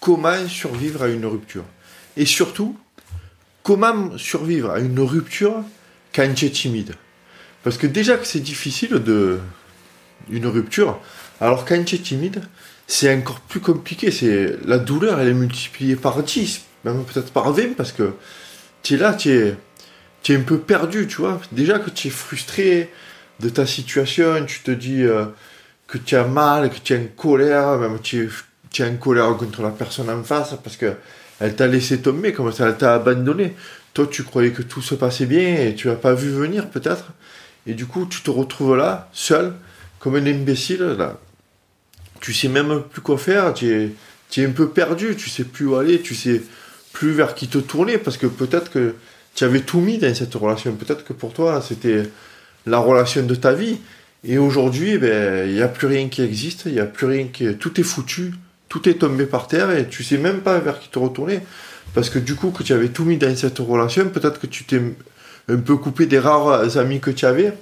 comment survivre à une rupture. Et surtout, comment survivre à une rupture quand tu es timide. Parce que déjà que c'est difficile de une rupture, alors quand tu es timide, c'est encore plus compliqué. C'est la douleur, elle est multipliée par 10, même peut-être par 20, parce que tu es là, tu es, un peu perdu, tu vois. Déjà que tu es frustré de ta situation, tu te dis euh, que tu as mal, que tu es en colère, même tu es, tu es en colère contre la personne en face, parce que elle t'a laissé tomber, comme ça, elle t'a abandonné. Toi, tu croyais que tout se passait bien et tu n'as pas vu venir, peut-être. Et du coup, tu te retrouves là, seul, comme un imbécile, là. Tu sais même plus quoi faire, tu es, tu es un peu perdu, tu sais plus où aller, tu sais plus vers qui te tourner, parce que peut-être que tu avais tout mis dans cette relation. Peut-être que pour toi, c'était la relation de ta vie. Et aujourd'hui, ben, il n'y a plus rien qui existe, il n'y a plus rien qui. Tout est foutu, tout est tombé par terre et tu sais même pas vers qui te retourner. Parce que du coup, que tu avais tout mis dans cette relation, peut-être que tu t'es un peu coupé des rares amis que tu avais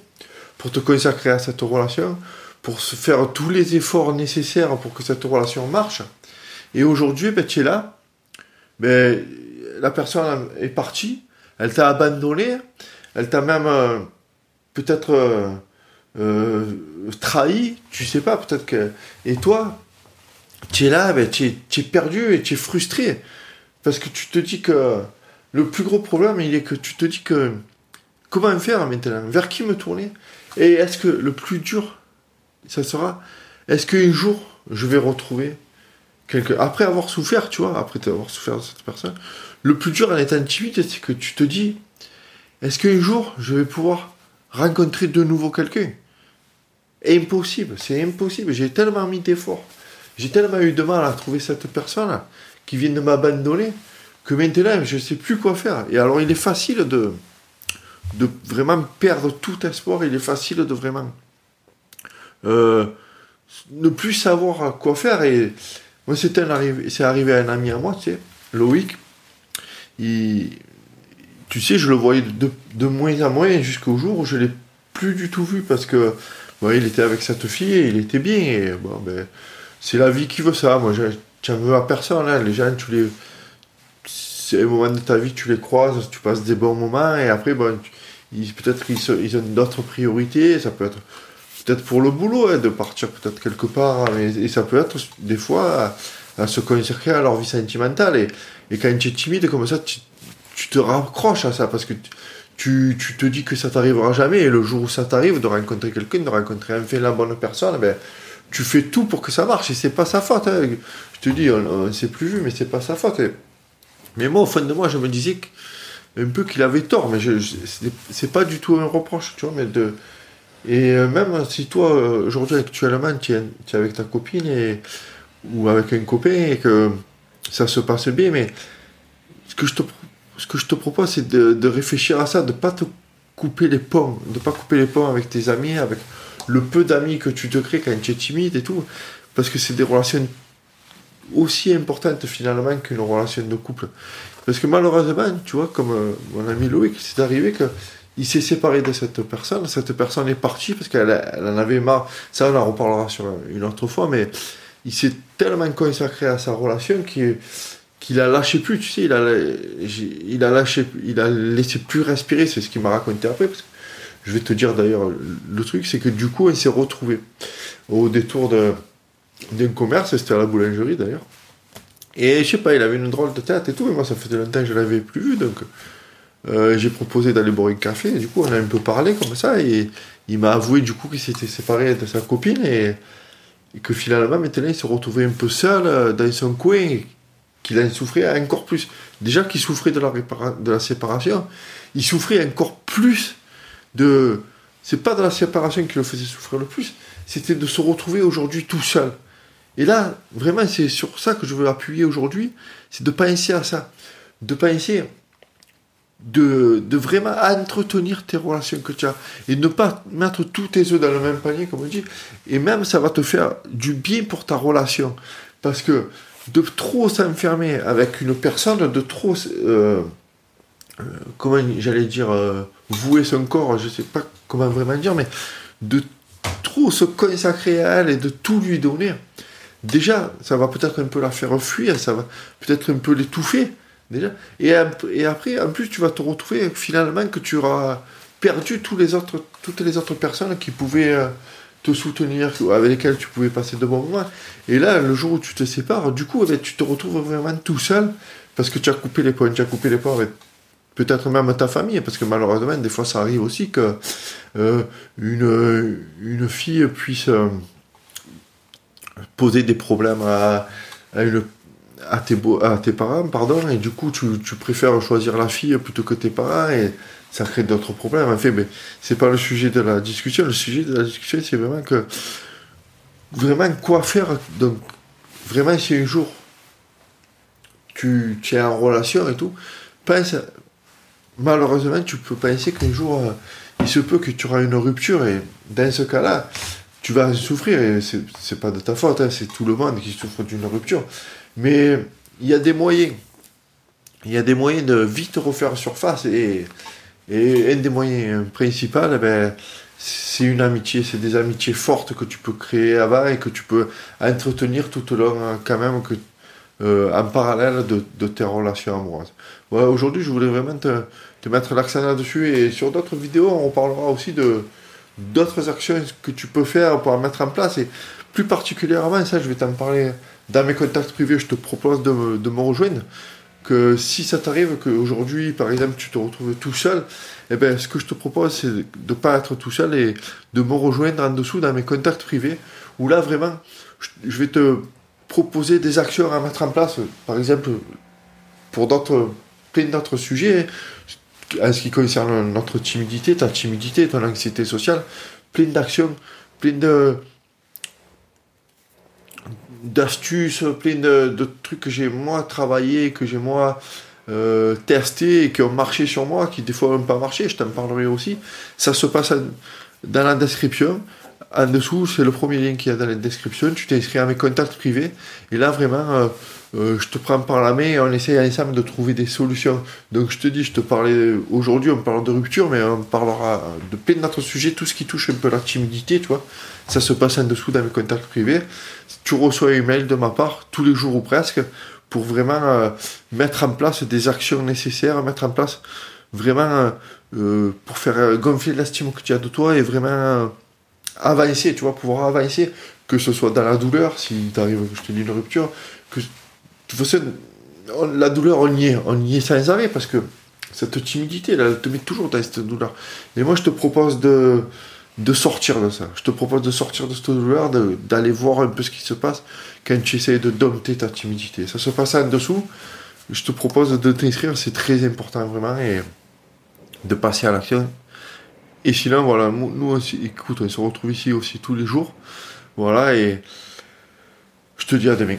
pour te consacrer à cette relation, pour se faire tous les efforts nécessaires pour que cette relation marche. Et aujourd'hui, ben, tu es là, ben, la personne est partie, elle t'a abandonné, elle t'a même euh, peut-être euh, euh, trahi, tu sais pas, peut-être que. Et toi, tu es là, tu es, perdu et tu es frustré. Parce que tu te dis que le plus gros problème, il est que tu te dis que comment faire maintenant? Vers qui me tourner? Et est-ce que le plus dur, ça sera, est-ce qu'un jour, je vais retrouver quelqu'un Après avoir souffert, tu vois, après avoir souffert de cette personne, le plus dur en étant timide, c'est que tu te dis, est-ce qu'un jour, je vais pouvoir rencontrer de nouveau quelqu'un? Impossible, c'est impossible. J'ai tellement mis d'efforts, j'ai tellement eu de mal à trouver cette personne qui vient de m'abandonner que maintenant je ne sais plus quoi faire. Et alors il est facile de, de vraiment perdre tout espoir, il est facile de vraiment euh, ne plus savoir quoi faire. Et moi, c'est arrivé, arrivé à un ami à moi, tu sais, Loïc. Tu sais, je le voyais de, de moins en moins jusqu'au jour où je l'ai plus du tout vu parce que il était avec cette fille et il était bien. Bon, ben, c'est la vie qui veut ça. Moi, tu veux à personne. Hein. Les gens, tu les. C'est un moment de ta vie, tu les croises, tu passes des bons moments et après, bon, peut-être qu'ils ils ont d'autres priorités. Ça peut être peut-être pour le boulot, hein, de partir peut-être quelque part. Hein, et, ça peut être des fois à, se consacrer à leur vie sentimentale. Et, et, quand tu es timide comme ça, tu, te raccroches à ça parce que tu, tu, te dis que ça t'arrivera jamais. Et le jour où ça t'arrive de rencontrer quelqu'un, de rencontrer enfin la bonne personne, ben, tu fais tout pour que ça marche et c'est pas sa faute. Hein. Je te dis, on ne s'est plus vu, mais c'est pas sa faute. Mais moi, au fond de moi, je me disais un peu qu'il avait tort, mais je, c'est pas du tout un reproche, tu vois. Mais de, et euh, même si toi, aujourd'hui, actuellement, tu es, avec ta copine ou avec un copain et que ça se passe bien, mais ce que je te, je propose, c'est de, de réfléchir à ça, de pas te couper les ponts, de pas couper les ponts avec tes amis, avec le peu d'amis que tu te crées quand tu es timide et tout, parce que c'est des relations aussi importantes finalement qu'une relation de couple. Parce que malheureusement, tu vois, comme euh, mon ami Loïc, c'est arrivé que il s'est séparé de cette personne, cette personne est partie parce qu'elle en avait marre, ça on en reparlera sur une autre fois, mais il s'est tellement consacré à sa relation qu'il a lâché plus, tu sais, il a, il a lâché, il a laissé plus respirer, c'est ce qu'il m'a raconté après, je vais te dire d'ailleurs, le truc, c'est que du coup, il s'est retrouvé au détour d'un commerce, c'était à la boulangerie d'ailleurs. Et je sais pas, il avait une drôle de tête et tout, mais moi ça faisait longtemps que je l'avais plus vu, donc euh, j'ai proposé d'aller boire un café, et du coup on a un peu parlé comme ça, et il m'a avoué du coup qu'il s'était séparé de sa copine, et, que finalement maintenant il se retrouvait un peu seul euh, dans son coin, qu'il en souffrait encore plus. Déjà qu'il souffrait de la séparation, il souffrait encore plus de. C'est pas de la séparation qui le faisait souffrir le plus, c'était de se retrouver aujourd'hui tout seul. Et là, vraiment, c'est sur ça que je veux appuyer aujourd'hui, c'est de penser à ça. De penser de, de, vraiment entretenir tes relations que tu as et ne pas mettre tous tes œufs dans le même panier, comme on dit. Et même, ça va te faire du bien pour ta relation. Parce que de trop s'enfermer avec une personne, de trop euh, comment j'allais dire, euh, vouer son corps, je sais pas comment vraiment dire, mais de trop se consacrer à elle et de tout lui donner, déjà, ça va peut-être un peu la faire fuir, ça va peut-être un peu l'étouffer, déjà. Et, après, en plus, tu vas te retrouver finalement que tu auras perdu tous les autres, toutes les autres personnes qui pouvaient euh, te soutenir, avec lesquelles tu pouvais passer de bons moments. Et là, le jour où tu te sépares, du coup, eh ben, tu te retrouves vraiment tout seul parce que tu as coupé les points, tu as coupé les points avec peut-être même ta famille, parce que malheureusement, des fois, ça arrive aussi que euh, une, une fille puisse euh, poser des problèmes à, à, tes, à tes parents, pardon, et du coup, tu, tu, préfères choisir la fille plutôt que tes parents, et ça crée d'autres problèmes. En fait, mais c'est pas le sujet de la discussion. Le sujet de la discussion, c'est vraiment que vraiment quoi faire? Donc, vraiment, si un jour tu, tu es en relation et tout, pense malheureusement, tu peux penser qu'un jour, euh, il se peut que tu auras une rupture et dans ce cas-là, tu vas souffrir et c'est pas de ta faute, hein, c'est tout le monde qui souffre d'une rupture. Mais il y a des moyens. Il y a des moyens de vite refaire surface et, un des moyens principaux, eh ben, c'est une amitié, c'est des amitiés fortes que tu peux créer avant et que tu peux entretenir tout au long hein, quand même euh, en parallèle de, de, tes relations amoureuses. Voilà, Aujourd'hui, je voulais vraiment te, te mettre l'accent là-dessus. Et sur d'autres vidéos, on parlera aussi de d'autres actions que tu peux faire pour mettre en place. Et plus particulièrement, ça, je vais t'en parler dans mes contacts privés. Je te propose de me, de me rejoindre. Que si ça t'arrive qu'aujourd'hui, par exemple, tu te retrouves tout seul, eh ben, ce que je te propose, c'est de ne pas être tout seul et de me rejoindre en dessous dans mes contacts privés. Où là, vraiment, je vais te proposer des actions à mettre en place. Par exemple, pour d'autres, plein d'autres sujets en ce qui concerne notre timidité, ta timidité, ton anxiété sociale, plein d'actions, plein de d'astuces, plein de, trucs que j'ai moi travaillé, que j'ai moi euh, testé qui ont marché sur moi, qui des fois n'ont pas marché, je t'en parlerai aussi. Ça se passe dans la description. En dessous, c'est le premier lien qu'il y a dans la description. Tu t'inscris à mes contacts privés. Et là, vraiment, euh, euh, je te prends par la main et on essaie ensemble de trouver des solutions. Donc je te dis, je te parlais aujourd'hui, on parle de rupture, mais on parlera de plein d'autres sujets, tout ce qui touche un peu la timidité, tu vois. Ça se passe en dessous dans mes contacts privés. Tu reçois un email de ma part, tous les jours ou presque, pour vraiment euh, mettre en place des actions nécessaires, mettre en place vraiment euh, pour faire gonfler l'estime que tu as de toi et vraiment avancer, tu vois, pouvoir avancer, que ce soit dans la douleur, si t'arrive, je te dis une rupture, que de toute façon, la douleur, on y est, on y est sans arrêt parce que cette timidité, là, elle te met toujours dans cette douleur. Et moi, je te propose de, de sortir de ça. Je te propose de sortir de cette douleur, d'aller voir un peu ce qui se passe quand tu essayes de dompter ta timidité. Ça se passe en dessous. Je te propose de t'inscrire, c'est très important vraiment, et de passer à l'action. Et sinon, voilà, nous aussi, écoute, on se retrouve ici aussi tous les jours. Voilà, et je te dis à demain.